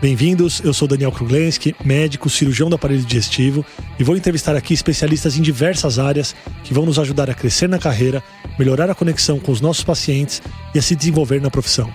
Bem-vindos, eu sou Daniel Kruglenski, médico, cirurgião do aparelho digestivo e vou entrevistar aqui especialistas em diversas áreas que vão nos ajudar a crescer na carreira, melhorar a conexão com os nossos pacientes e a se desenvolver na profissão.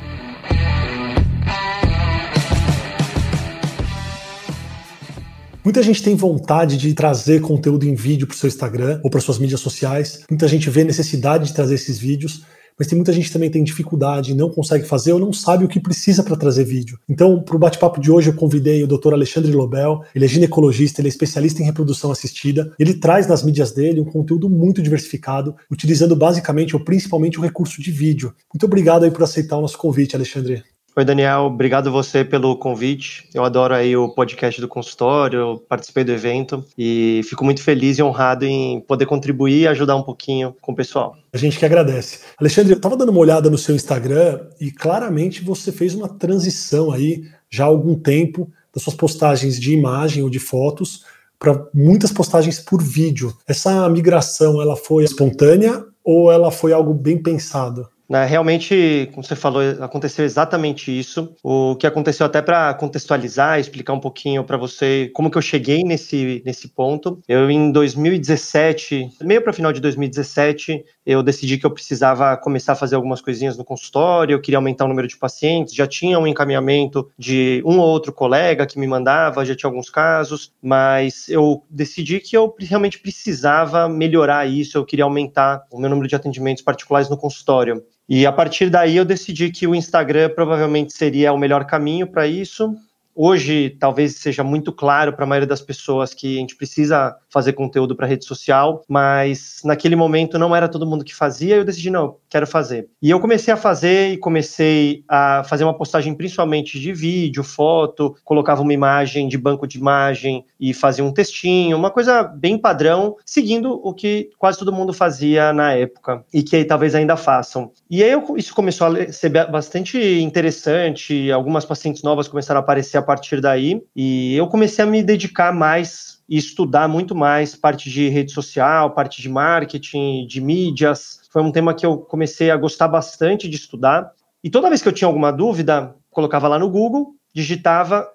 Muita gente tem vontade de trazer conteúdo em vídeo para o seu Instagram ou para suas mídias sociais. Muita gente vê necessidade de trazer esses vídeos, mas tem muita gente que também tem dificuldade, não consegue fazer ou não sabe o que precisa para trazer vídeo. Então, para o bate-papo de hoje, eu convidei o Dr. Alexandre Lobel, ele é ginecologista, ele é especialista em reprodução assistida. Ele traz nas mídias dele um conteúdo muito diversificado, utilizando basicamente ou principalmente o recurso de vídeo. Muito obrigado aí por aceitar o nosso convite, Alexandre. Oi, Daniel, obrigado você pelo convite. Eu adoro aí o podcast do consultório, participei do evento e fico muito feliz e honrado em poder contribuir e ajudar um pouquinho com o pessoal. A gente que agradece. Alexandre, eu estava dando uma olhada no seu Instagram e claramente você fez uma transição aí já há algum tempo das suas postagens de imagem ou de fotos para muitas postagens por vídeo. Essa migração, ela foi espontânea ou ela foi algo bem pensado? Né, realmente, como você falou, aconteceu exatamente isso. O que aconteceu até para contextualizar, explicar um pouquinho para você como que eu cheguei nesse, nesse ponto. Eu em 2017, meio para final de 2017, eu decidi que eu precisava começar a fazer algumas coisinhas no consultório, eu queria aumentar o número de pacientes, já tinha um encaminhamento de um ou outro colega que me mandava, já tinha alguns casos, mas eu decidi que eu realmente precisava melhorar isso, eu queria aumentar o meu número de atendimentos particulares no consultório. E a partir daí eu decidi que o Instagram provavelmente seria o melhor caminho para isso. Hoje, talvez seja muito claro para a maioria das pessoas que a gente precisa fazer conteúdo para rede social, mas naquele momento não era todo mundo que fazia, eu decidi, não, quero fazer. E eu comecei a fazer e comecei a fazer uma postagem principalmente de vídeo, foto, colocava uma imagem de banco de imagem e fazia um textinho, uma coisa bem padrão, seguindo o que quase todo mundo fazia na época e que talvez ainda façam. E aí eu, isso começou a ser bastante interessante, algumas pacientes novas começaram a aparecer partir daí e eu comecei a me dedicar mais e estudar muito mais parte de rede social, parte de marketing, de mídias. Foi um tema que eu comecei a gostar bastante de estudar. E toda vez que eu tinha alguma dúvida, colocava lá no Google, digitava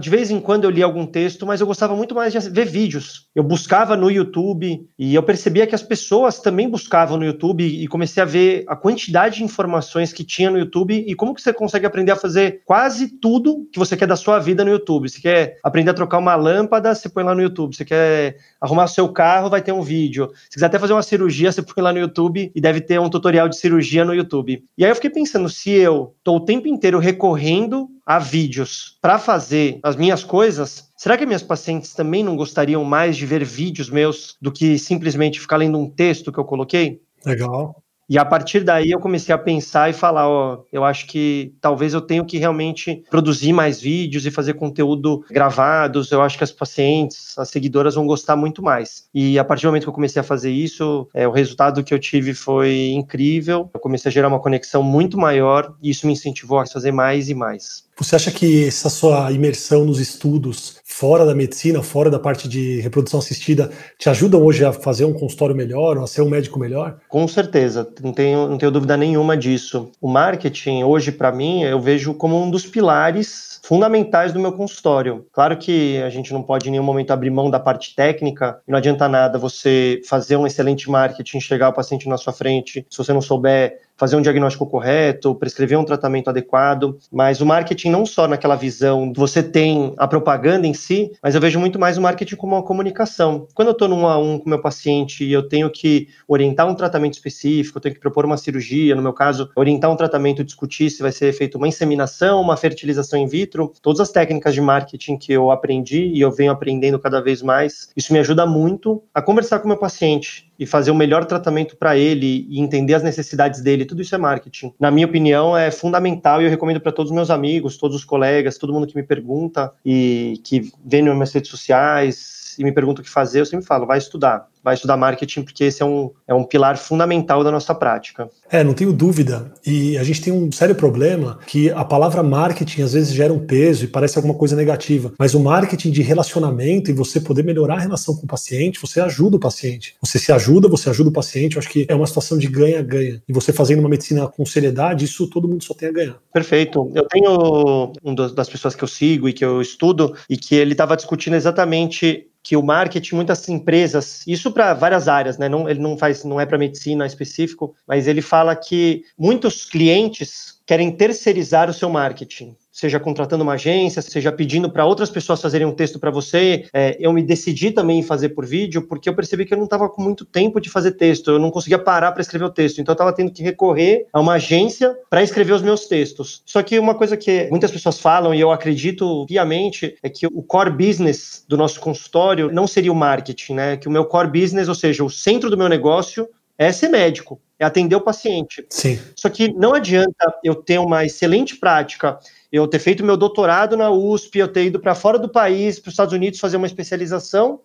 de vez em quando eu li algum texto, mas eu gostava muito mais de ver vídeos. Eu buscava no YouTube e eu percebia que as pessoas também buscavam no YouTube e comecei a ver a quantidade de informações que tinha no YouTube e como que você consegue aprender a fazer quase tudo que você quer da sua vida no YouTube. Você quer aprender a trocar uma lâmpada, você põe lá no YouTube. Você quer arrumar seu carro, vai ter um vídeo. Se quiser até fazer uma cirurgia, você põe lá no YouTube e deve ter um tutorial de cirurgia no YouTube. E aí eu fiquei pensando, se eu estou o tempo inteiro recorrendo a vídeos para fazer as minhas coisas, será que minhas pacientes também não gostariam mais de ver vídeos meus do que simplesmente ficar lendo um texto que eu coloquei? Legal. E a partir daí eu comecei a pensar e falar, ó, eu acho que talvez eu tenho que realmente produzir mais vídeos e fazer conteúdo gravados. Eu acho que as pacientes, as seguidoras vão gostar muito mais. E a partir do momento que eu comecei a fazer isso, é, o resultado que eu tive foi incrível. Eu comecei a gerar uma conexão muito maior e isso me incentivou a fazer mais e mais. Você acha que essa sua imersão nos estudos fora da medicina, fora da parte de reprodução assistida, te ajudam hoje a fazer um consultório melhor, ou a ser um médico melhor? Com certeza, não tenho, não tenho dúvida nenhuma disso. O marketing, hoje, para mim, eu vejo como um dos pilares fundamentais do meu consultório. Claro que a gente não pode em nenhum momento abrir mão da parte técnica, não adianta nada você fazer um excelente marketing, chegar o paciente na sua frente, se você não souber fazer um diagnóstico correto, prescrever um tratamento adequado, mas o marketing não só naquela visão, você tem a propaganda em si, mas eu vejo muito mais o marketing como uma comunicação. Quando eu estou num a um com meu paciente e eu tenho que orientar um tratamento específico, eu tenho que propor uma cirurgia, no meu caso, orientar um tratamento, discutir se vai ser feito uma inseminação, uma fertilização in vitro, todas as técnicas de marketing que eu aprendi e eu venho aprendendo cada vez mais, isso me ajuda muito a conversar com meu paciente e fazer o melhor tratamento para ele e entender as necessidades dele, tudo isso é marketing. Na minha opinião, é fundamental e eu recomendo para todos os meus amigos, todos os colegas, todo mundo que me pergunta e que vê nas minhas redes sociais e me pergunta o que fazer, eu sempre falo, vai estudar vai estudar marketing, porque esse é um, é um pilar fundamental da nossa prática. É, não tenho dúvida. E a gente tem um sério problema que a palavra marketing às vezes gera um peso e parece alguma coisa negativa. Mas o marketing de relacionamento e você poder melhorar a relação com o paciente, você ajuda o paciente. Você se ajuda, você ajuda o paciente. Eu acho que é uma situação de ganha-ganha. E você fazendo uma medicina com seriedade, isso todo mundo só tem a ganhar. Perfeito. Eu tenho um das pessoas que eu sigo e que eu estudo e que ele estava discutindo exatamente que o marketing, muitas empresas, isso para várias áreas, né? Não, ele não faz, não é para medicina específico, mas ele fala que muitos clientes querem terceirizar o seu marketing seja contratando uma agência, seja pedindo para outras pessoas fazerem um texto para você. É, eu me decidi também em fazer por vídeo, porque eu percebi que eu não estava com muito tempo de fazer texto, eu não conseguia parar para escrever o texto, então eu estava tendo que recorrer a uma agência para escrever os meus textos. Só que uma coisa que muitas pessoas falam, e eu acredito piamente, é que o core business do nosso consultório não seria o marketing, né? Que o meu core business, ou seja, o centro do meu negócio, é ser médico, é atender o paciente. Sim. Só que não adianta eu ter uma excelente prática eu ter feito meu doutorado na USP, eu ter ido para fora do país, para os Estados Unidos, fazer uma especialização,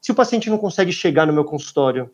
se o paciente não consegue chegar no meu consultório,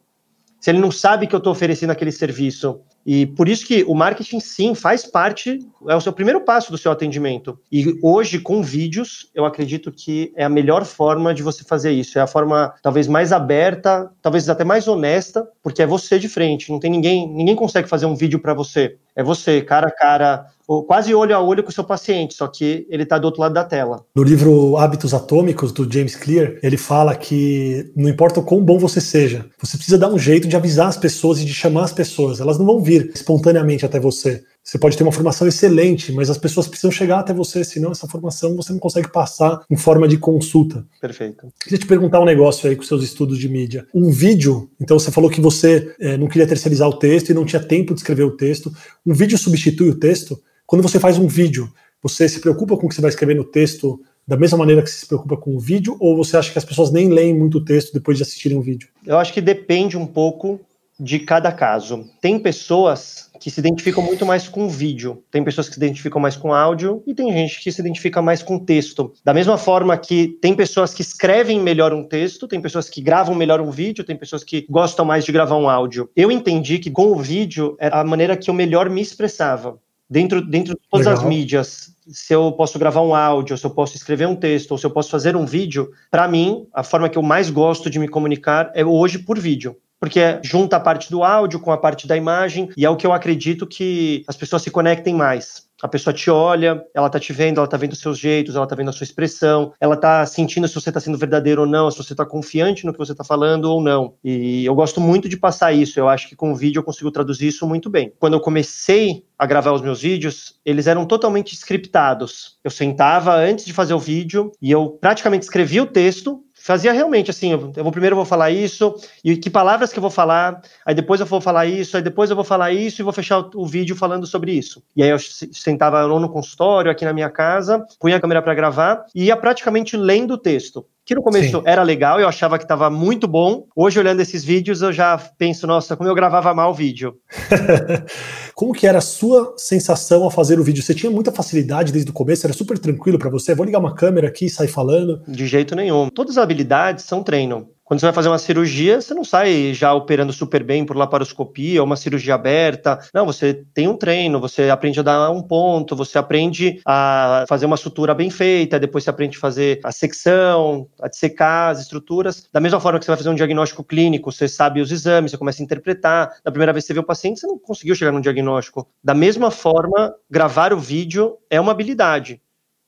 se ele não sabe que eu estou oferecendo aquele serviço. E por isso que o marketing, sim, faz parte, é o seu primeiro passo do seu atendimento. E hoje, com vídeos, eu acredito que é a melhor forma de você fazer isso. É a forma talvez mais aberta, talvez até mais honesta, porque é você de frente. Não tem ninguém, ninguém consegue fazer um vídeo para você. É você, cara a cara, quase olho a olho com o seu paciente, só que ele está do outro lado da tela. No livro Hábitos Atômicos, do James Clear, ele fala que não importa o quão bom você seja, você precisa dar um jeito de avisar as pessoas e de chamar as pessoas. Elas não vão vir espontaneamente até você. Você pode ter uma formação excelente, mas as pessoas precisam chegar até você, senão essa formação você não consegue passar em forma de consulta. Perfeito. Queria te perguntar um negócio aí com seus estudos de mídia. Um vídeo, então você falou que você é, não queria terceirizar o texto e não tinha tempo de escrever o texto. Um vídeo substitui o texto? Quando você faz um vídeo, você se preocupa com o que você vai escrever no texto da mesma maneira que você se preocupa com o vídeo, ou você acha que as pessoas nem leem muito o texto depois de assistirem o vídeo? Eu acho que depende um pouco de cada caso. Tem pessoas que se identificam muito mais com vídeo, tem pessoas que se identificam mais com áudio e tem gente que se identifica mais com texto. Da mesma forma que tem pessoas que escrevem melhor um texto, tem pessoas que gravam melhor um vídeo, tem pessoas que gostam mais de gravar um áudio. Eu entendi que com o vídeo era a maneira que eu melhor me expressava dentro, dentro de todas Legal. as mídias, se eu posso gravar um áudio, se eu posso escrever um texto, ou se eu posso fazer um vídeo, para mim, a forma que eu mais gosto de me comunicar é hoje por vídeo. Porque junta a parte do áudio com a parte da imagem, e é o que eu acredito que as pessoas se conectem mais. A pessoa te olha, ela tá te vendo, ela tá vendo os seus jeitos, ela tá vendo a sua expressão, ela tá sentindo se você tá sendo verdadeiro ou não, se você tá confiante no que você tá falando ou não. E eu gosto muito de passar isso, eu acho que com o vídeo eu consigo traduzir isso muito bem. Quando eu comecei a gravar os meus vídeos, eles eram totalmente scriptados. Eu sentava antes de fazer o vídeo e eu praticamente escrevia o texto fazia realmente assim, eu, vou primeiro eu vou falar isso, e que palavras que eu vou falar, aí depois eu vou falar isso, aí depois eu vou falar isso e vou fechar o, o vídeo falando sobre isso. E aí eu sentava ou no consultório, aqui na minha casa, punha a câmera para gravar e ia praticamente lendo o texto que no começo Sim. era legal, eu achava que estava muito bom. Hoje, olhando esses vídeos, eu já penso, nossa, como eu gravava mal o vídeo. como que era a sua sensação ao fazer o vídeo? Você tinha muita facilidade desde o começo? Era super tranquilo para você? Vou ligar uma câmera aqui e sair falando? De jeito nenhum. Todas as habilidades são treino. Quando você vai fazer uma cirurgia, você não sai já operando super bem por laparoscopia uma cirurgia aberta. Não, você tem um treino, você aprende a dar um ponto, você aprende a fazer uma sutura bem feita, depois você aprende a fazer a secção, a dissecar as estruturas. Da mesma forma que você vai fazer um diagnóstico clínico, você sabe os exames, você começa a interpretar. Da primeira vez que você vê o paciente, você não conseguiu chegar num diagnóstico. Da mesma forma, gravar o vídeo é uma habilidade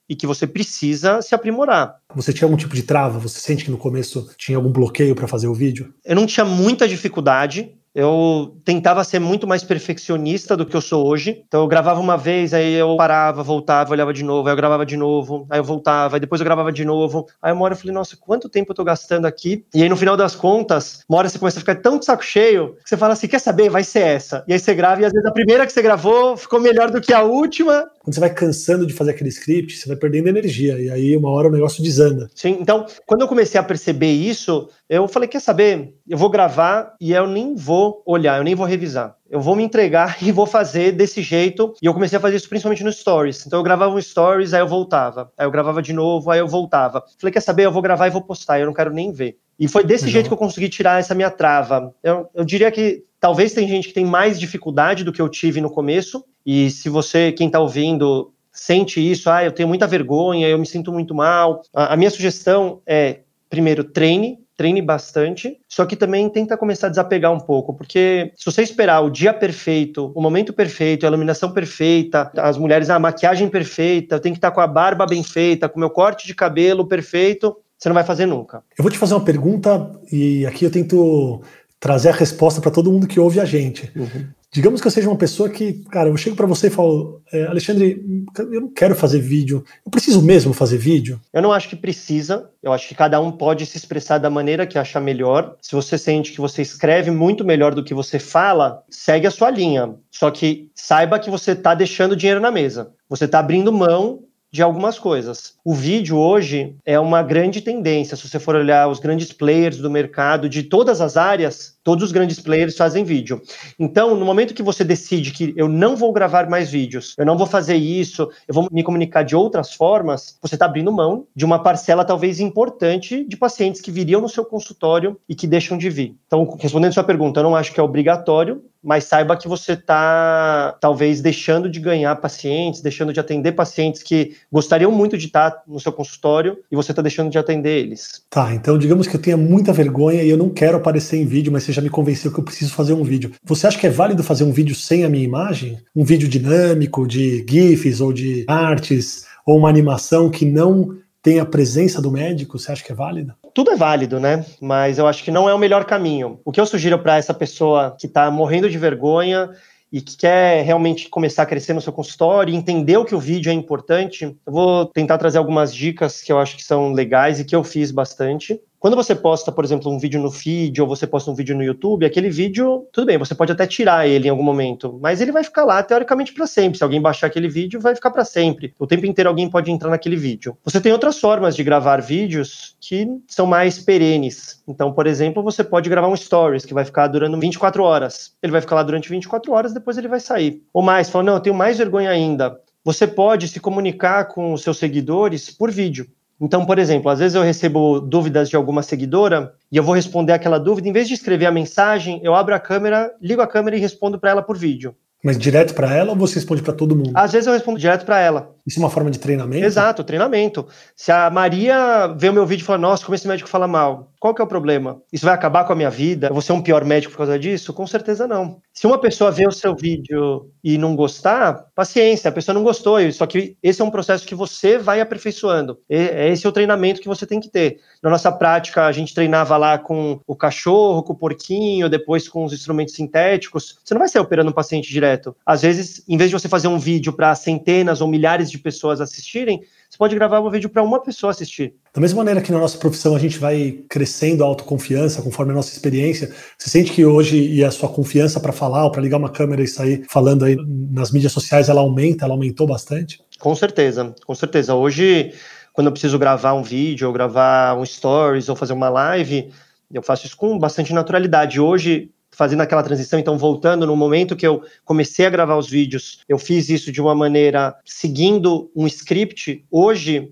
e que você precisa se aprimorar. Você tinha algum tipo de trava? Você sente que no começo tinha algum bloqueio para fazer o vídeo? Eu não tinha muita dificuldade, Eu tentava ser muito mais perfeccionista do que eu sou hoje. Então eu gravava uma vez, aí eu parava, voltava, olhava de novo, aí eu gravava de novo, aí eu voltava, aí depois eu gravava de novo. Aí uma hora eu falei, nossa, quanto tempo eu tô gastando aqui? E aí no final das contas, uma hora você começa a ficar tão de saco cheio que você fala assim: quer saber? Vai ser essa. E aí você grava, e às vezes a primeira que você gravou ficou melhor do que a última. Quando você vai cansando de fazer aquele script, você vai perdendo energia. E aí uma hora o negócio desanda. Sim, então, quando eu comecei a perceber isso, eu falei: quer saber? Eu vou gravar e eu nem vou olhar, eu nem vou revisar. Eu vou me entregar e vou fazer desse jeito. E eu comecei a fazer isso principalmente nos stories. Então eu gravava um stories, aí eu voltava. Aí eu gravava de novo, aí eu voltava. Falei: quer saber? Eu vou gravar e vou postar, eu não quero nem ver. E foi desse jeito que eu consegui tirar essa minha trava. Eu, eu diria que talvez tem gente que tem mais dificuldade do que eu tive no começo. E se você, quem está ouvindo, sente isso, ah, eu tenho muita vergonha, eu me sinto muito mal. A, a minha sugestão é, primeiro, treine, treine bastante, só que também tenta começar a desapegar um pouco, porque se você esperar o dia perfeito, o momento perfeito, a iluminação perfeita, as mulheres, a maquiagem perfeita, eu tenho que estar com a barba bem feita, com o meu corte de cabelo perfeito, você não vai fazer nunca. Eu vou te fazer uma pergunta e aqui eu tento trazer a resposta para todo mundo que ouve a gente. Uhum. Digamos que eu seja uma pessoa que, cara, eu chego para você e falo, é, Alexandre, eu não quero fazer vídeo, eu preciso mesmo fazer vídeo? Eu não acho que precisa, eu acho que cada um pode se expressar da maneira que achar melhor. Se você sente que você escreve muito melhor do que você fala, segue a sua linha. Só que saiba que você está deixando dinheiro na mesa. Você está abrindo mão de algumas coisas. O vídeo hoje é uma grande tendência. Se você for olhar os grandes players do mercado de todas as áreas, todos os grandes players fazem vídeo. Então, no momento que você decide que eu não vou gravar mais vídeos, eu não vou fazer isso, eu vou me comunicar de outras formas, você está abrindo mão de uma parcela talvez importante de pacientes que viriam no seu consultório e que deixam de vir. Então, respondendo sua pergunta, eu não acho que é obrigatório, mas saiba que você está talvez deixando de ganhar pacientes, deixando de atender pacientes que gostariam muito de estar no seu consultório e você está deixando de atender eles. Tá, então digamos que eu tenha muita vergonha e eu não quero aparecer em vídeo, mas você já me convenceu que eu preciso fazer um vídeo. Você acha que é válido fazer um vídeo sem a minha imagem? Um vídeo dinâmico de GIFs ou de artes ou uma animação que não tem a presença do médico, você acha que é válida? Tudo é válido, né? Mas eu acho que não é o melhor caminho. O que eu sugiro para essa pessoa que está morrendo de vergonha e que quer realmente começar a crescer no seu consultório e entender o que o vídeo é importante, eu vou tentar trazer algumas dicas que eu acho que são legais e que eu fiz bastante. Quando você posta, por exemplo, um vídeo no feed ou você posta um vídeo no YouTube, aquele vídeo, tudo bem, você pode até tirar ele em algum momento, mas ele vai ficar lá teoricamente para sempre. Se alguém baixar aquele vídeo, vai ficar para sempre. O tempo inteiro alguém pode entrar naquele vídeo. Você tem outras formas de gravar vídeos que são mais perenes. Então, por exemplo, você pode gravar um stories que vai ficar durando 24 horas. Ele vai ficar lá durante 24 horas, depois ele vai sair. Ou mais, falando, não, eu tenho mais vergonha ainda. Você pode se comunicar com os seus seguidores por vídeo. Então, por exemplo, às vezes eu recebo dúvidas de alguma seguidora e eu vou responder aquela dúvida, em vez de escrever a mensagem, eu abro a câmera, ligo a câmera e respondo para ela por vídeo. Mas direto para ela ou você responde para todo mundo? Às vezes eu respondo direto para ela. Isso é uma forma de treinamento? Exato, treinamento. Se a Maria vê o meu vídeo e fala, nossa, como esse médico fala mal, qual que é o problema? Isso vai acabar com a minha vida? Eu vou ser um pior médico por causa disso? Com certeza não. Se uma pessoa vê o seu vídeo e não gostar, paciência, a pessoa não gostou. Só que esse é um processo que você vai aperfeiçoando. Esse é o treinamento que você tem que ter. Na nossa prática, a gente treinava lá com o cachorro, com o porquinho, depois com os instrumentos sintéticos. Você não vai sair operando um paciente direto. Às vezes, em vez de você fazer um vídeo para centenas ou milhares de pessoas assistirem, você pode gravar um vídeo para uma pessoa assistir. Da mesma maneira que na nossa profissão a gente vai crescendo a autoconfiança conforme a nossa experiência, você sente que hoje e a sua confiança para falar ou para ligar uma câmera e sair falando aí nas mídias sociais ela aumenta, ela aumentou bastante? Com certeza, com certeza. Hoje, quando eu preciso gravar um vídeo, ou gravar um stories, ou fazer uma live, eu faço isso com bastante naturalidade. Hoje, fazendo aquela transição, então voltando no momento que eu comecei a gravar os vídeos, eu fiz isso de uma maneira seguindo um script. Hoje,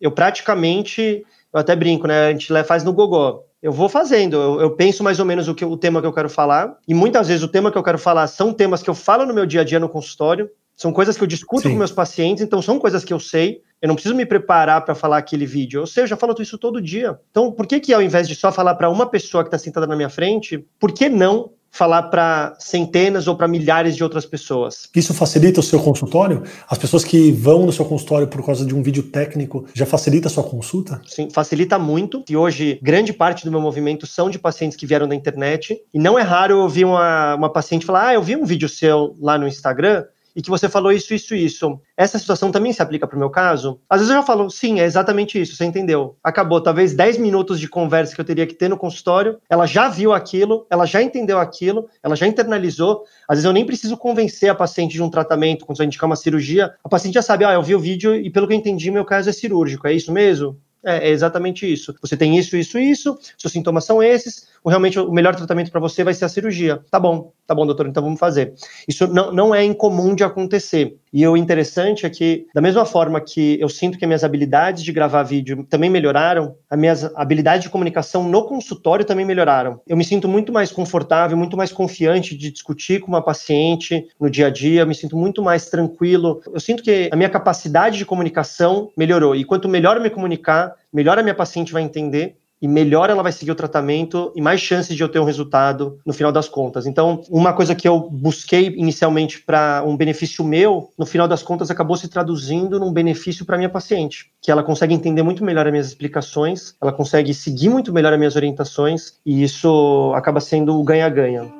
eu praticamente, eu até brinco, né? A gente faz no gogó. Eu vou fazendo, eu, eu penso mais ou menos o, que, o tema que eu quero falar, e muitas vezes o tema que eu quero falar são temas que eu falo no meu dia a dia no consultório, são coisas que eu discuto Sim. com meus pacientes, então são coisas que eu sei. Eu não preciso me preparar para falar aquele vídeo. Eu sei, eu já falo isso todo dia. Então, por que que ao invés de só falar para uma pessoa que está sentada na minha frente, por que não falar para centenas ou para milhares de outras pessoas. Isso facilita o seu consultório? As pessoas que vão no seu consultório por causa de um vídeo técnico já facilita a sua consulta? Sim, facilita muito. E hoje, grande parte do meu movimento são de pacientes que vieram da internet. E não é raro eu ouvir uma, uma paciente falar: Ah, eu vi um vídeo seu lá no Instagram e que você falou isso, isso, isso. Essa situação também se aplica para o meu caso? Às vezes eu já falo, sim, é exatamente isso, você entendeu. Acabou, talvez 10 minutos de conversa que eu teria que ter no consultório, ela já viu aquilo, ela já entendeu aquilo, ela já internalizou. Às vezes eu nem preciso convencer a paciente de um tratamento, quando você indicar uma cirurgia, a paciente já sabe, ah, eu vi o vídeo e pelo que eu entendi, meu caso é cirúrgico, é isso mesmo? É, é exatamente isso. Você tem isso, isso, isso, seus sintomas são esses, realmente o melhor tratamento para você vai ser a cirurgia. Tá bom, tá bom, doutor, então vamos fazer. Isso não, não é incomum de acontecer. E o interessante é que, da mesma forma que eu sinto que minhas habilidades de gravar vídeo também melhoraram, as minhas habilidades de comunicação no consultório também melhoraram. Eu me sinto muito mais confortável, muito mais confiante de discutir com uma paciente no dia a dia, me sinto muito mais tranquilo. Eu sinto que a minha capacidade de comunicação melhorou. E quanto melhor eu me comunicar, melhor a minha paciente vai entender e melhor ela vai seguir o tratamento e mais chances de eu ter um resultado no final das contas. Então, uma coisa que eu busquei inicialmente para um benefício meu, no final das contas acabou se traduzindo num benefício para minha paciente, que ela consegue entender muito melhor as minhas explicações, ela consegue seguir muito melhor as minhas orientações e isso acaba sendo o ganha-ganha.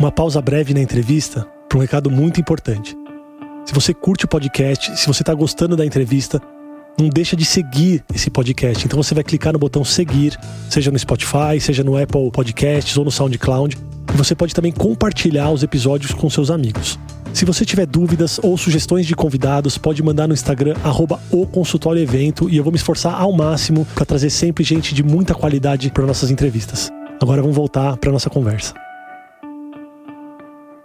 Uma pausa breve na entrevista para um recado muito importante. Se você curte o podcast, se você está gostando da entrevista, não deixa de seguir esse podcast. Então você vai clicar no botão seguir, seja no Spotify, seja no Apple Podcasts ou no SoundCloud. E você pode também compartilhar os episódios com seus amigos. Se você tiver dúvidas ou sugestões de convidados, pode mandar no Instagram arroba o consultório evento e eu vou me esforçar ao máximo para trazer sempre gente de muita qualidade para nossas entrevistas. Agora vamos voltar para nossa conversa.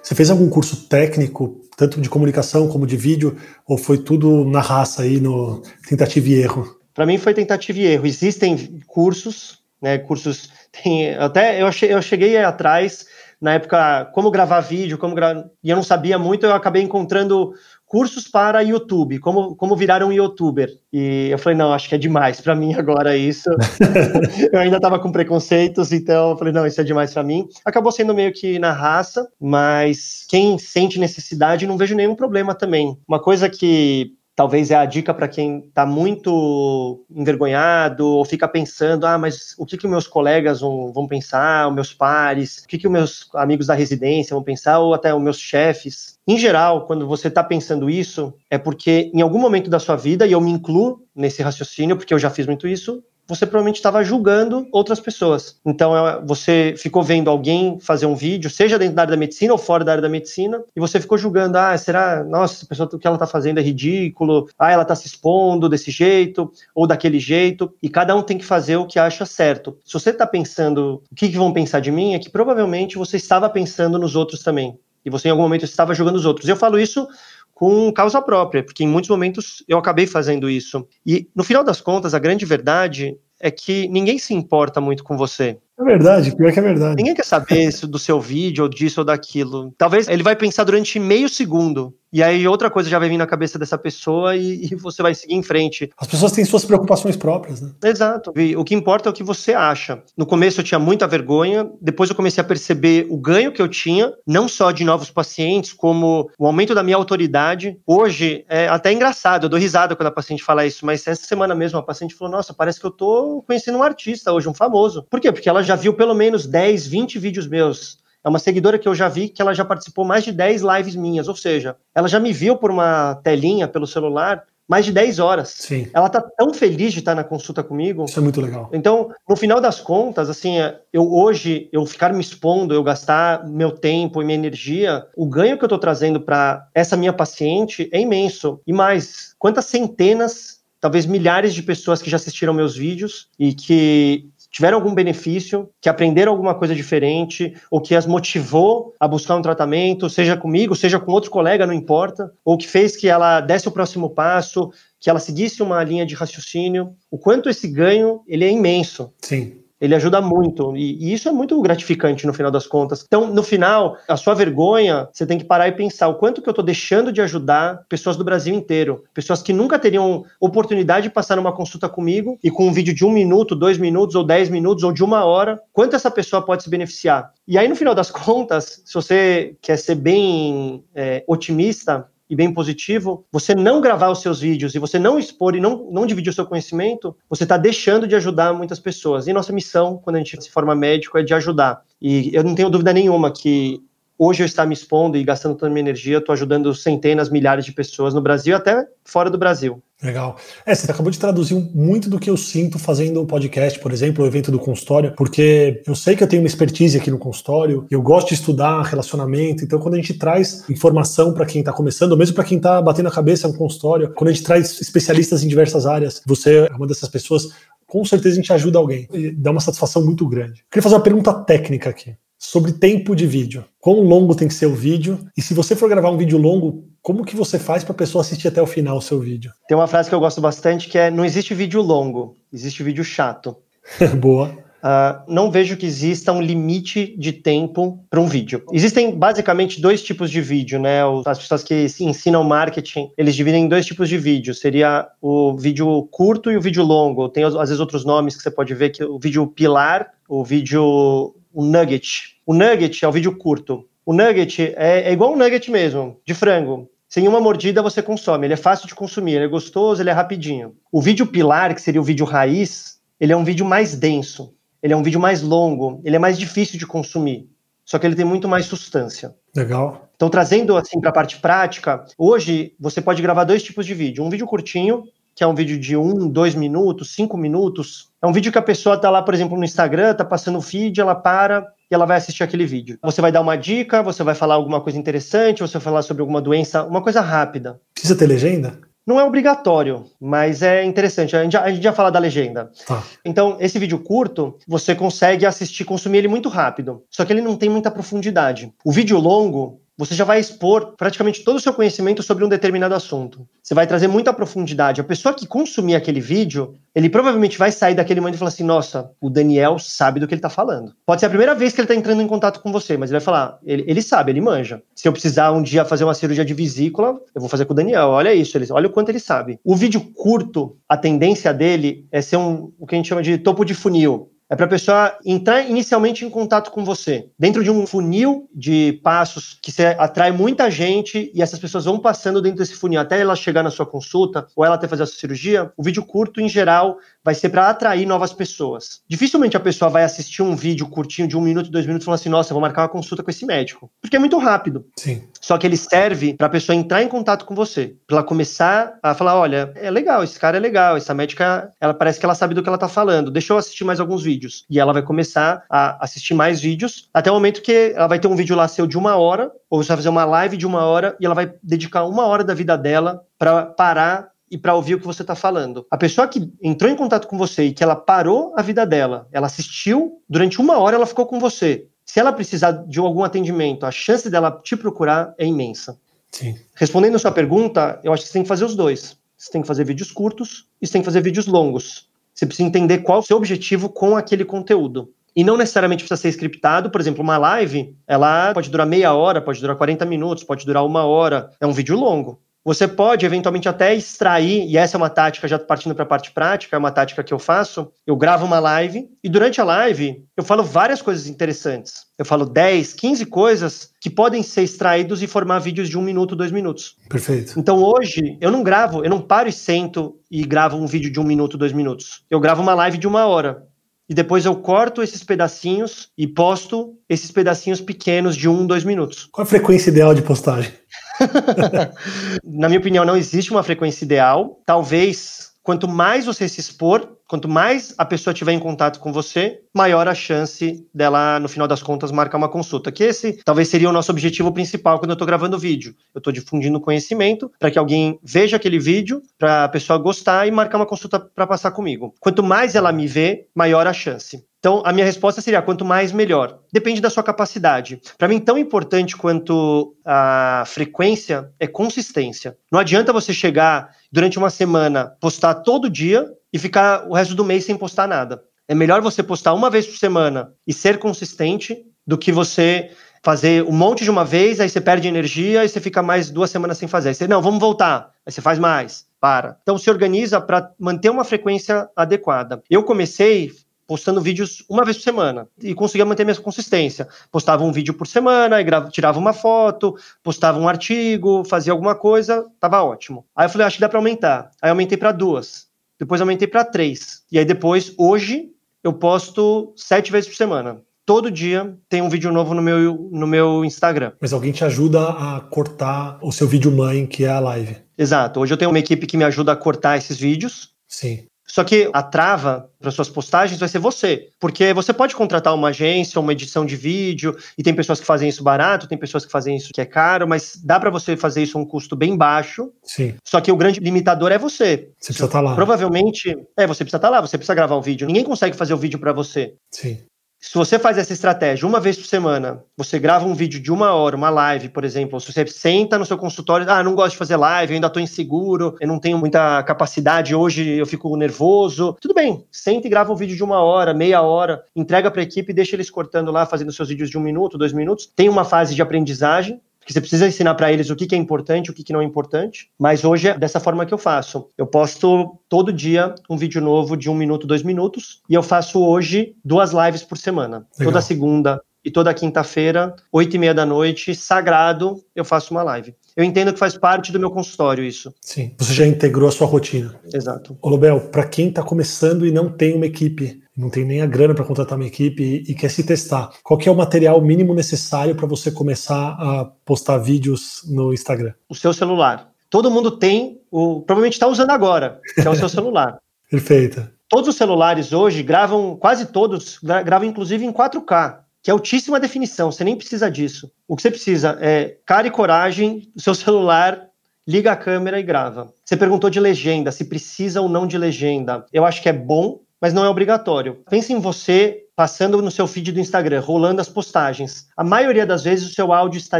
Você fez algum curso técnico, tanto de comunicação como de vídeo, ou foi tudo na raça aí, no tentativa e erro? Para mim foi tentativa e erro. Existem cursos, né? Cursos tem até eu, eu cheguei atrás na época como gravar vídeo, como gra... e eu não sabia muito, eu acabei encontrando cursos para YouTube, como, como virar um youtuber. E eu falei, não, acho que é demais para mim agora isso. eu ainda estava com preconceitos, então eu falei, não, isso é demais para mim. Acabou sendo meio que na raça, mas quem sente necessidade, não vejo nenhum problema também. Uma coisa que talvez é a dica para quem está muito envergonhado ou fica pensando, ah, mas o que que meus colegas vão, vão pensar, os meus pares, o que que os meus amigos da residência vão pensar, ou até os meus chefes. Em geral, quando você está pensando isso, é porque em algum momento da sua vida, e eu me incluo nesse raciocínio, porque eu já fiz muito isso, você provavelmente estava julgando outras pessoas. Então, é, você ficou vendo alguém fazer um vídeo, seja dentro da área da medicina ou fora da área da medicina, e você ficou julgando, ah, será, nossa, essa pessoa, o que ela está fazendo é ridículo, ah, ela está se expondo desse jeito ou daquele jeito, e cada um tem que fazer o que acha certo. Se você está pensando, o que, que vão pensar de mim, é que provavelmente você estava pensando nos outros também. E você, em algum momento, estava julgando os outros. Eu falo isso com causa própria, porque em muitos momentos eu acabei fazendo isso. E no final das contas, a grande verdade é que ninguém se importa muito com você. É verdade, pior que é verdade. Ninguém quer saber do seu vídeo, ou disso ou daquilo. Talvez ele vai pensar durante meio segundo. E aí outra coisa já vai vir na cabeça dessa pessoa e, e, você vai seguir em frente. As pessoas têm suas preocupações próprias, né? Exato. E o que importa é o que você acha. No começo eu tinha muita vergonha, depois eu comecei a perceber o ganho que eu tinha, não só de novos pacientes, como o aumento da minha autoridade. Hoje é até engraçado, eu dou risada quando a paciente fala isso, mas essa semana mesmo a paciente falou: Nossa, parece que eu tô conhecendo um artista hoje, um famoso. Por quê? Porque ela já viu pelo menos 10, 20 vídeos meus. É uma seguidora que eu já vi que ela já participou mais de 10 lives minhas, ou seja, ela já me viu por uma telinha pelo celular mais de 10 horas. Sim. Ela tá tão feliz de estar na consulta comigo. Isso é muito legal. Então, no final das contas, assim, eu hoje, eu ficar me expondo, eu gastar meu tempo e minha energia, o ganho que eu tô trazendo para essa minha paciente é imenso. E mais, quantas centenas, talvez milhares de pessoas que já assistiram meus vídeos e que tiveram algum benefício, que aprenderam alguma coisa diferente, ou que as motivou a buscar um tratamento, seja comigo, seja com outro colega, não importa, ou que fez que ela desse o próximo passo, que ela seguisse uma linha de raciocínio, o quanto esse ganho ele é imenso. Sim. Ele ajuda muito. E, e, isso é muito gratificante no final das contas. Então, no final, a sua vergonha, você tem que parar e pensar o quanto que eu estou deixando de ajudar pessoas do Brasil inteiro. Pessoas que nunca teriam oportunidade de passar numa consulta comigo e com um vídeo de um minuto, dois minutos, ou dez minutos, ou de uma hora, quanto essa pessoa pode se beneficiar. E aí, no final das contas, se você quer ser bem é, otimista, e bem positivo, você não gravar os seus vídeos e você não expor e não, não dividir o seu conhecimento, você está deixando de ajudar muitas pessoas. E nossa missão, quando a gente se forma médico, é de ajudar. E eu não tenho dúvida nenhuma que hoje eu estar me expondo e gastando toda a minha energia, estou ajudando centenas, milhares de pessoas no Brasil, até fora do Brasil. Legal. É, você acabou de traduzir muito do que eu sinto fazendo o podcast, por exemplo, o evento do consultório, porque eu sei que eu tenho uma expertise aqui no consultório, eu gosto de estudar relacionamento, então quando a gente traz informação para quem está começando, ou mesmo para quem está batendo a cabeça no consultório, quando a gente traz especialistas em diversas áreas, você é uma dessas pessoas, com certeza a gente ajuda alguém e dá uma satisfação muito grande. Queria fazer uma pergunta técnica aqui sobre tempo de vídeo. Quão longo tem que ser o vídeo? E se você for gravar um vídeo longo, como que você faz para a pessoa assistir até o final o seu vídeo? Tem uma frase que eu gosto bastante que é: não existe vídeo longo, existe vídeo chato. Boa. Uh, não vejo que exista um limite de tempo para um vídeo. Existem basicamente dois tipos de vídeo, né? As pessoas que ensinam marketing, eles dividem em dois tipos de vídeo. Seria o vídeo curto e o vídeo longo. Tem às vezes outros nomes que você pode ver, que é o vídeo pilar, o vídeo nugget. O nugget é o vídeo curto. O nugget é, é igual um nugget mesmo, de frango. Sem uma mordida você consome. Ele é fácil de consumir, ele é gostoso, ele é rapidinho. O vídeo pilar, que seria o vídeo raiz, ele é um vídeo mais denso. Ele é um vídeo mais longo, ele é mais difícil de consumir. Só que ele tem muito mais substância. Legal. Então, trazendo assim para a parte prática, hoje você pode gravar dois tipos de vídeo. Um vídeo curtinho, que é um vídeo de um, dois minutos, cinco minutos. É um vídeo que a pessoa está lá, por exemplo, no Instagram, está passando o feed, ela para e ela vai assistir aquele vídeo. Você vai dar uma dica, você vai falar alguma coisa interessante, você vai falar sobre alguma doença, uma coisa rápida. Precisa ter legenda? Não é obrigatório, mas é interessante. A gente, já, a gente já fala da legenda. Tá. Então, esse vídeo curto, você consegue assistir, consumir ele muito rápido. Só que ele não tem muita profundidade. O vídeo longo, você já vai expor praticamente todo o seu conhecimento sobre um determinado assunto. Você vai trazer muita profundidade. A pessoa que consumir aquele vídeo, ele provavelmente vai sair daquele momento e falar assim: nossa, o Daniel sabe do que ele está falando. Pode ser a primeira vez que ele está entrando em contato com você, mas ele vai falar: ele, ele, sabe, ele manja. Se eu precisar um dia fazer uma cirurgia de vesícula, eu vou fazer com o Daniel. Olha isso, ele, olha o quanto ele sabe. O vídeo curto, a tendência dele é ser um, o que a gente chama de topo de funil. É para a pessoa entrar inicialmente em contato com você. Dentro de um funil de passos que você atrai muita gente e essas pessoas vão passando dentro desse funil até ela chegar na sua consulta ou ela até fazer a sua cirurgia, o vídeo curto, em geral, vai ser para atrair novas pessoas. Dificilmente a pessoa vai assistir um vídeo curtinho de um minuto, dois minutos e falar assim: nossa, vou marcar uma consulta com esse médico. Porque é muito rápido. Sim. Só que ele serve para a pessoa entrar em contato com você, para ela começar a falar: olha, é legal, esse cara é legal, essa médica, ela parece que ela sabe do que ela está falando, deixa eu assistir mais alguns vídeos. E ela vai começar a assistir mais vídeos, até o momento que ela vai ter um vídeo lá seu de uma hora, ou você vai fazer uma live de uma hora, e ela vai dedicar uma hora da vida dela para parar e para ouvir o que você está falando. A pessoa que entrou em contato com você e que ela parou a vida dela, ela assistiu, durante uma hora ela ficou com você. Se ela precisar de algum atendimento, a chance dela te procurar é imensa. Sim. Respondendo a sua pergunta, eu acho que você tem que fazer os dois. Você tem que fazer vídeos curtos e você tem que fazer vídeos longos. Você precisa entender qual o seu objetivo com aquele conteúdo. E não necessariamente precisa ser scriptado, por exemplo, uma live, ela pode durar meia hora, pode durar 40 minutos, pode durar uma hora. É um vídeo longo. Você pode eventualmente até extrair, e essa é uma tática, já partindo para a parte prática, é uma tática que eu faço. Eu gravo uma live e durante a live eu falo várias coisas interessantes. Eu falo 10, 15 coisas que podem ser extraídos e formar vídeos de um minuto, dois minutos. Perfeito. Então hoje eu não gravo, eu não paro e sento e gravo um vídeo de um minuto, dois minutos. Eu gravo uma live de uma hora. E depois eu corto esses pedacinhos e posto esses pedacinhos pequenos de um, dois minutos. Qual a frequência ideal de postagem? Na minha opinião, não existe uma frequência ideal. Talvez quanto mais você se expor, quanto mais a pessoa tiver em contato com você, maior a chance dela, no final das contas, marcar uma consulta. Que esse talvez seria o nosso objetivo principal quando eu estou gravando vídeo. Eu estou difundindo conhecimento para que alguém veja aquele vídeo, para a pessoa gostar e marcar uma consulta para passar comigo. Quanto mais ela me vê, maior a chance. Então, a minha resposta seria: quanto mais, melhor. Depende da sua capacidade. Para mim, tão importante quanto a frequência é consistência. Não adianta você chegar durante uma semana, postar todo dia e ficar o resto do mês sem postar nada. É melhor você postar uma vez por semana e ser consistente do que você fazer um monte de uma vez, aí você perde energia e você fica mais duas semanas sem fazer. Aí você, não, vamos voltar. Aí você faz mais, para. Então se organiza para manter uma frequência adequada. Eu comecei postando vídeos uma vez por semana e conseguia manter minha consistência. Postava um vídeo por semana, e tirava uma foto, postava um artigo, fazia alguma coisa, tava ótimo. Aí eu falei, acho que dá para aumentar. Aí eu aumentei para duas, depois aumentei para três. E aí depois, hoje, eu posto sete vezes por semana todo dia tem um vídeo novo no meu, no meu Instagram. Mas alguém te ajuda a cortar o seu vídeo mãe, que é a live. Exato. Hoje eu tenho uma equipe que me ajuda a cortar esses vídeos. Sim. Só que a trava para suas postagens vai ser você. Porque você pode contratar uma agência, uma edição de vídeo, e tem pessoas que fazem isso barato, tem pessoas que fazem isso que é caro, mas dá para você fazer isso a um custo bem baixo. Sim. Só que o grande limitador é você. Você precisa estar tá lá. Provavelmente, é, você precisa estar tá lá, você precisa gravar o vídeo. Ninguém consegue fazer o vídeo para você. Sim. Se você faz essa estratégia uma vez por semana, você grava um vídeo de uma hora, uma live, por exemplo, se você senta no seu consultório, ah, não gosto de fazer live, ainda estou inseguro, eu não tenho muita capacidade, hoje eu fico nervoso. Tudo bem, senta e grava um vídeo de uma hora, meia hora, entrega para a equipe e deixa eles cortando lá, fazendo seus vídeos de um minuto, dois minutos. Tem uma fase de aprendizagem, porque você precisa ensinar para eles o que, que é importante, o que, que não é importante. Mas hoje é dessa forma que eu faço. Eu posto todo dia um vídeo novo de um minuto, dois minutos, e eu faço hoje duas lives por semana. Legal. Toda segunda e toda quinta-feira, oito e meia da noite, sagrado, eu faço uma live. Eu entendo que faz parte do meu consultório isso. Sim, você já integrou a sua rotina. Exato. Ô Lobel, para quem está começando e não tem uma equipe, não tem nem a grana para contratar uma equipe e, e, quer se testar, qual é o material mínimo necessário para você começar a postar vídeos no Instagram? O seu celular. Todo mundo tem, o, provavelmente está usando agora, que é o seu celular. Perfeito. Todos os celulares hoje gravam, quase todos, gravam inclusive em 4K que é altíssima definição, você nem precisa disso. O que você precisa é cara e coragem, o seu celular, liga a câmera e grava. Você perguntou de legenda, se precisa ou não de legenda. Eu acho que é bom, mas não é obrigatório. Pense em você passando no seu feed do Instagram, rolando as postagens. A maioria das vezes o seu áudio está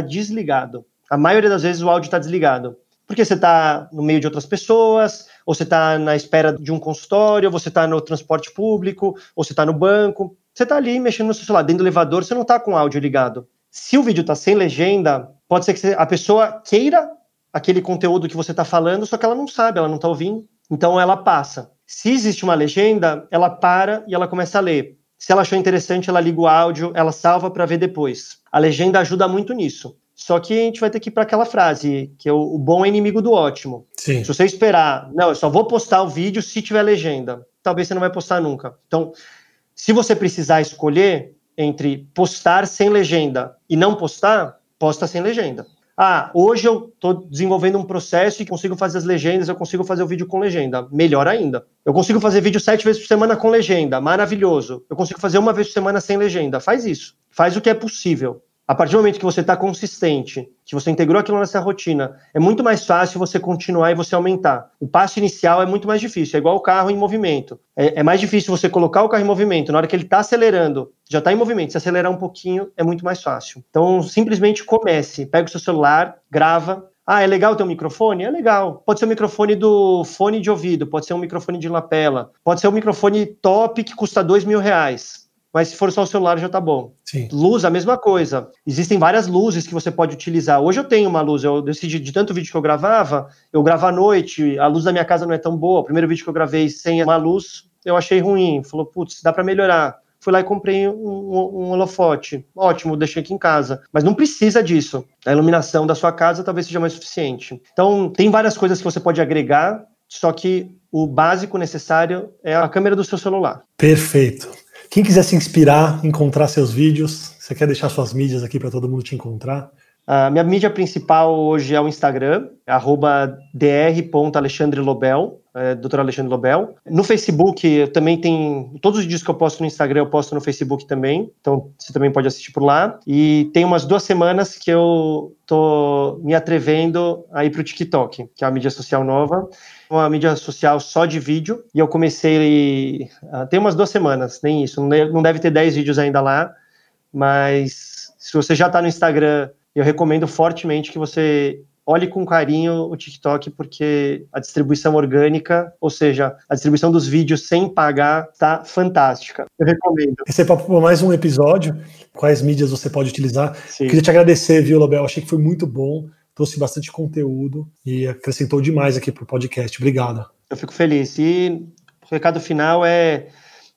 desligado. A maioria das vezes o áudio está desligado. Porque você está no meio de outras pessoas, ou você está na espera de um consultório, ou você está no transporte público, ou você está no banco. Você está ali mexendo no seu celular, dentro do elevador, você não está com o áudio ligado. Se o vídeo está sem legenda, pode ser que a pessoa queira aquele conteúdo que você está falando, só que ela não sabe, ela não está ouvindo, então ela passa. Se existe uma legenda, ela para e ela começa a ler. Se ela achou interessante, ela liga o áudio, ela salva para ver depois. A legenda ajuda muito nisso. Só que a gente vai ter que ir para aquela frase, que é o, o, bom é inimigo do ótimo. Sim. Se você esperar, não, eu só vou postar o vídeo se tiver legenda. Talvez você não vai postar nunca. Então, se você precisar escolher entre postar sem legenda e não postar, posta sem legenda. Ah, hoje eu estou desenvolvendo um processo e consigo fazer as legendas, eu consigo fazer o vídeo com legenda. Melhor ainda. Eu consigo fazer vídeo sete vezes por semana com legenda. Maravilhoso. Eu consigo fazer uma vez por semana sem legenda. Faz isso. Faz o que é possível. A partir do momento que você está consistente, que você integrou aquilo nessa rotina, é muito mais fácil você continuar e você aumentar. O passo inicial é muito mais difícil, é igual o carro em movimento. É, é mais difícil você colocar o carro em movimento, na hora que ele está acelerando, já está em movimento, se acelerar um pouquinho é muito mais fácil. Então, simplesmente comece, pega o seu celular, grava, ah, é legal ter um microfone? É legal. Pode ser um microfone do fone de ouvido, pode ser um microfone de lapela, pode ser um microfone top que custa dois mil reais mas se for só o celular já tá bom. Sim. Luz, a mesma coisa. Existem várias luzes que você pode utilizar. Hoje eu tenho uma luz, eu decidi de tanto vídeo que eu gravava, eu gravo à noite, a luz da minha casa não é tão boa. O primeiro vídeo que eu gravei sem uma luz, eu achei ruim. Falou, putz, dá para melhorar. Fui lá e comprei um, um, um, holofote. Ótimo, deixei aqui em casa. Mas não precisa disso. A iluminação da sua casa talvez seja mais suficiente. Então, tem várias coisas que você pode agregar, só que o básico necessário é a câmera do seu celular. Perfeito. Quem quiser se inspirar, encontrar seus vídeos, você quer deixar suas mídias aqui para todo mundo te encontrar? A minha mídia principal hoje é o Instagram, arroba dr.alexandrelobel, é, Dr. Alexandre Lobel. No Facebook também tem todos os vídeos que eu posto no Instagram eu posto no Facebook também, então você também pode assistir por lá. E tem umas duas semanas que eu tô me atrevendo a ir para o TikTok, que é uma mídia social nova uma mídia social só de vídeo, e eu comecei uh, tem umas duas semanas, nem isso, não deve ter 10 vídeos ainda lá, mas se você já está no Instagram, eu recomendo fortemente que você olhe com carinho o TikTok, porque a distribuição orgânica, ou seja, a distribuição dos vídeos sem pagar, está fantástica. Eu recomendo. Esse é para mais um episódio. Quais mídias você pode utilizar? Sim. Queria te agradecer, viu, Lobel? Achei que foi muito bom trouxe bastante conteúdo e acrescentou demais aqui para o podcast. Obrigado. Eu fico feliz. E o recado final é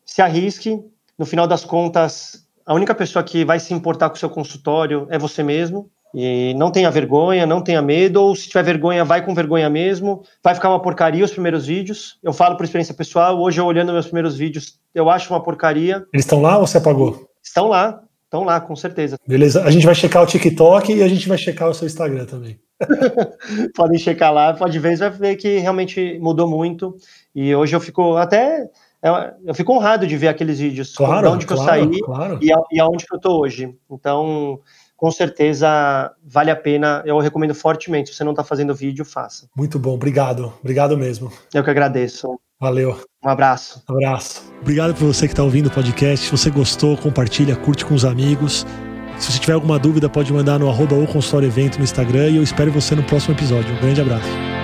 se arrisque. No final das contas, a única pessoa que vai se importar com o seu consultório é você mesmo. E não tenha vergonha, não tenha medo, ou se tiver vergonha, vai com vergonha mesmo. Vai ficar uma porcaria os primeiros vídeos. Eu falo por experiência pessoal, hoje eu olhando meus primeiros vídeos, eu acho uma porcaria. Eles estão lá ou você apagou? Estão lá, estão lá, com certeza. Beleza, a gente vai checar o TikTok e a gente vai checar o seu Instagram também. Podem checar lá, pode ver, vai ver que realmente mudou muito. E hoje eu fico até eu fico honrado de ver aqueles vídeos, claro, de onde claro, eu saí claro. e, a, e aonde eu estou hoje. Então, com certeza vale a pena. Eu recomendo fortemente. Se você não está fazendo vídeo, faça. Muito bom, obrigado. Obrigado mesmo. Eu que agradeço. Valeu. Um abraço. Um abraço. Obrigado por você que está ouvindo o podcast. Se você gostou, compartilha, curte com os amigos. Se você tiver alguma dúvida, pode mandar no arroba ou consultório evento no Instagram e eu espero você no próximo episódio. Um grande abraço.